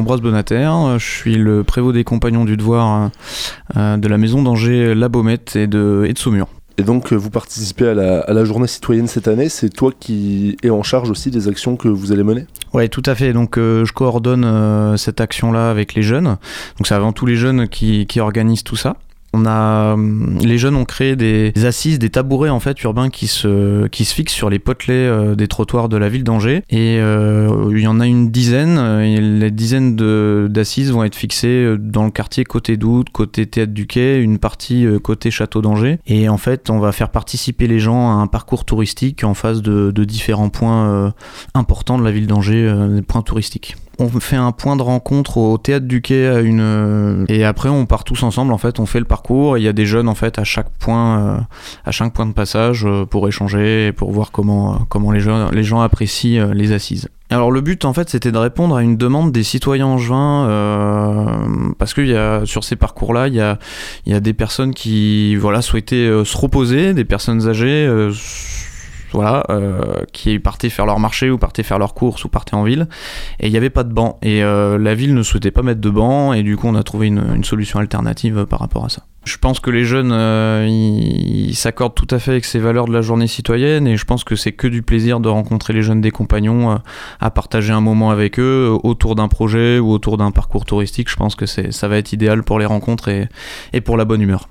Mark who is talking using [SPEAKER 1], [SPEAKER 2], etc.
[SPEAKER 1] Ambroise Bonater, je suis le prévôt des compagnons du devoir de la maison d'Angers La Baumette et de, et de Saumur.
[SPEAKER 2] Et donc, vous participez à la, à la, journée citoyenne cette année. C'est toi qui es en charge aussi des actions que vous allez mener?
[SPEAKER 1] Oui, tout à fait. Donc, je coordonne cette action-là avec les jeunes. Donc, c'est avant tout les jeunes qui, qui organisent tout ça. On a, hum, les jeunes ont créé des assises, des tabourets en fait urbains qui se, qui se fixent sur les potelets euh, des trottoirs de la ville d'Angers. Et euh, il y en a une dizaine. Et les dizaines d'assises vont être fixées euh, dans le quartier côté d'Oute, côté Théâtre du Quai, une partie côté Château d'Angers. Et en fait, on va faire participer les gens à un parcours touristique en face de différents points importants de la ville d'Angers, des points touristiques on fait un point de rencontre au théâtre du quai à une et après on part tous ensemble en fait on fait le parcours il y a des jeunes en fait à chaque point euh, à chaque point de passage euh, pour échanger et pour voir comment comment les gens les gens apprécient euh, les assises. Alors le but en fait c'était de répondre à une demande des citoyens angevins euh, parce que y a, sur ces parcours-là il y a, y a des personnes qui voilà souhaitaient se reposer, des personnes âgées voilà, euh, qui partaient faire leur marché ou partaient faire leurs courses ou partaient en ville. Et il n'y avait pas de banc. Et euh, la ville ne souhaitait pas mettre de banc. Et du coup, on a trouvé une, solution alternative par rapport à ça. Je pense que les jeunes, euh, ils s'accordent tout à fait avec ces valeurs de la journée citoyenne. Et je pense que c'est que du plaisir de rencontrer les jeunes des compagnons, à partager un moment avec eux autour d'un projet ou autour d'un parcours touristique. Je pense que ça va être idéal pour les rencontres et, et pour la bonne humeur.